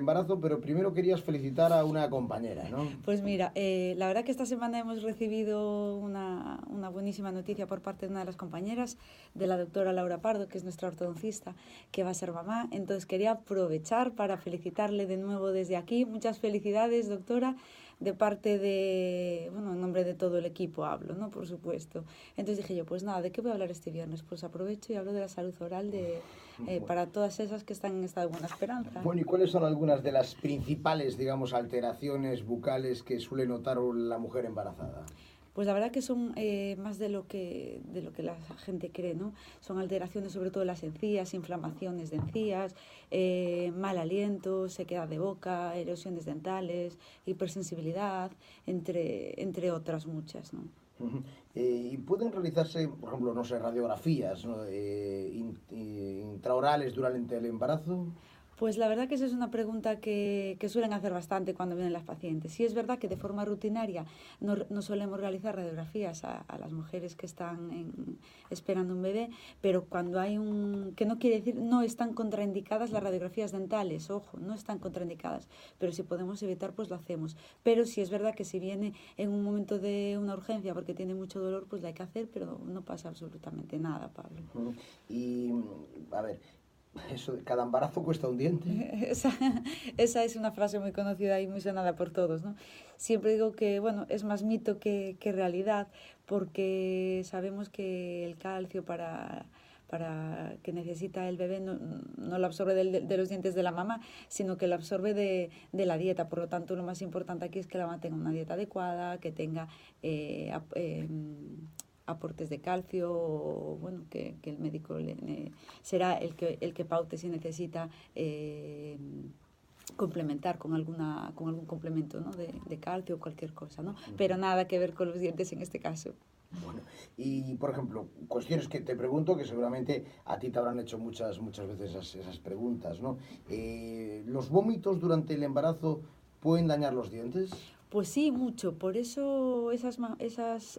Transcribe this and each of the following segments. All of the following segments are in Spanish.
embarazo, pero primero querías felicitar a una compañera, ¿no? Pues mira, eh, la verdad que esta semana hemos recibido una, una, buenísima noticia por parte de una de las compañeras, de la doctora Laura Pardo, que es nuestra ortodoncista, que va a ser mamá. Entonces quería aprovechar para felicitarle de nuevo desde aquí. Muchas felicidades, doctora de parte de, bueno, en nombre de todo el equipo hablo, ¿no? Por supuesto. Entonces dije yo, pues nada, ¿de qué voy a hablar este viernes? Pues aprovecho y hablo de la salud oral de, eh, para todas esas que están en estado de buena esperanza. Bueno, ¿y cuáles son algunas de las principales, digamos, alteraciones bucales que suele notar la mujer embarazada? Pues la verdad que son eh, más de lo que de lo que la gente cree, ¿no? Son alteraciones sobre todo en las encías, inflamaciones de encías, eh, mal aliento, sequedad de boca, erosiones dentales, hipersensibilidad, entre, entre otras muchas, ¿no? Eh, ¿Y pueden realizarse, por ejemplo, no sé, radiografías ¿no? intraorales durante el embarazo? Pues la verdad que esa es una pregunta que, suelen hacer bastante cuando vienen las pacientes. Sí es verdad que de forma rutinaria no, no solemos realizar radiografías a, a, las mujeres que están en, esperando un bebé, pero cuando hay un... que no quiere decir, no están contraindicadas las radiografías dentales, ojo, no están contraindicadas, pero si podemos evitar, pues lo hacemos. Pero sí es verdad que si viene en un momento de una urgencia porque tiene mucho dolor, pues la hay que hacer, pero no pasa absolutamente nada, Pablo. Y, a ver, eso de cada embarazo cuesta un diente. Esa, esa, es una frase muy conocida y muy sonada por todos, ¿no? Siempre digo que, bueno, es más mito que, que realidad, porque sabemos que el calcio para, para que necesita el bebé no, no lo absorbe de, de, los dientes de la mamá, sino que lo absorbe de, de, la dieta. Por lo tanto, lo más importante aquí es que la mamá tenga una dieta adecuada, que tenga... Eh, eh, aportes de calcio, o, bueno, que, que el médico le, le, será el que, el que paute si necesita eh, complementar con alguna con algún complemento ¿no? de, de calcio o cualquier cosa, ¿no? Pero nada que ver con los dientes en este caso. Bueno, y por ejemplo, cuestiones que te pregunto, que seguramente a ti te habrán hecho muchas, muchas veces esas, esas preguntas, ¿no? Eh, ¿Los vómitos durante el embarazo pueden dañar los dientes? Pues sí, mucho. Por eso esas,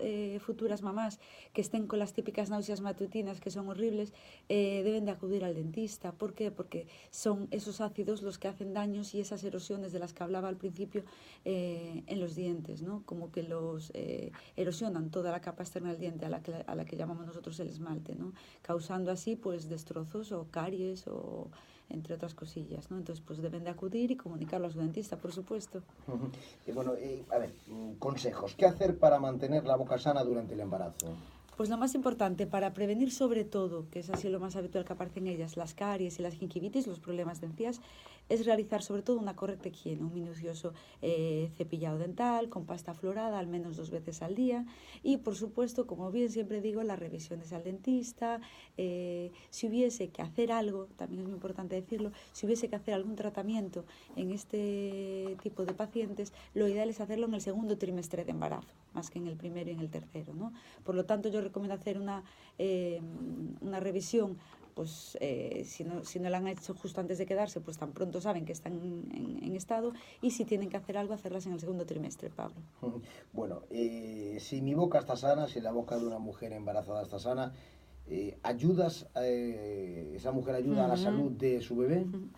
eh, futuras mamás que estén con las típicas náuseas matutinas, que son horribles, eh, deben de acudir al dentista. ¿Por qué? Porque son esos ácidos los que hacen daños y esas erosiones de las que hablaba al principio eh, en los dientes, ¿no? Como que los eh, erosionan toda la capa externa del diente a la que, a la que llamamos nosotros el esmalte, ¿no? Causando así pues destrozos o caries o entre otras cosillas, ¿no? Entonces, pues deben de acudir y comunicarlo a su dentista, por supuesto. Bueno, a ver, consejos. ¿Qué hacer para mantener la boca sana durante el embarazo? Pues lo más importante, para prevenir sobre todo, que es así lo más habitual que aparece en ellas, las caries y las gingivitis, los problemas de encías, es realizar sobre todo una correcta higiene, un minucioso eh, cepillado dental con pasta florada al menos dos veces al día y por supuesto, como bien siempre digo, las revisiones al dentista, eh, si hubiese que hacer algo, también es muy importante decirlo, si hubiese que hacer algún tratamiento en este tipo de pacientes, lo ideal es hacerlo en el segundo trimestre de embarazo, más que en el primero y en el tercero. ¿no? Por lo tanto, yo recomiendo hacer una, eh, una revisión pues eh, si, no, si no la han hecho justo antes de quedarse, pues tan pronto saben que están en, en, estado y si tienen que hacer algo, hacerlas en el segundo trimestre, Pablo. Bueno, eh, si mi boca está sana, si la boca de una mujer embarazada está sana, ¿ayudas, esa mujer ayuda uh -huh. a la salud de su bebé? Uh -huh.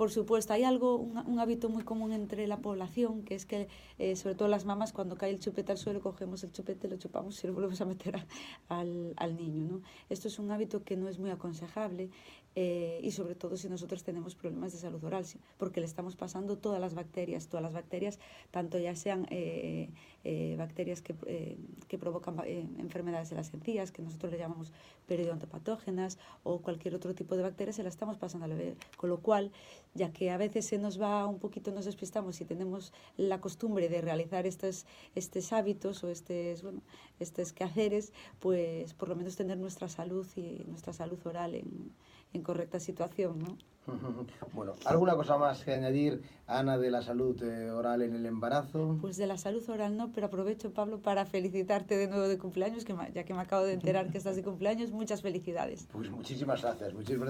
Por supuesto, hay algo, un, hábito muy común entre la población, que es que, eh, sobre todo las mamás, cuando cae el chupete al suelo, cogemos el chupete, lo chupamos y lo volvemos a meter al, niño. ¿no? Esto es un hábito que no es muy aconsejable eh, y sobre todo si nosotros tenemos problemas de salud oral, porque le estamos pasando todas las bacterias, todas las bacterias, tanto ya sean eh, eh, bacterias que, eh, que provocan eh, enfermedades de las encías, que nosotros le llamamos periodontopatógenas, o cualquier otro tipo de bacterias, se la estamos pasando al bebé. Con lo cual, ya que a veces se nos va un poquito, nos despistamos y tenemos la costumbre de realizar estos, estos hábitos o estos, bueno, estos quehaceres, pues por lo menos tener nuestra salud y nuestra salud oral en, en correcta situación, ¿no? Bueno, ¿alguna cosa más que añadir, Ana, de la salud eh, oral en el embarazo? Pues de la salud oral no, pero aprovecho, Pablo, para felicitarte de nuevo de cumpleaños, que ya que me acabo de enterar que estás de cumpleaños, muchas felicidades. Pues muchísimas gracias, muchísimas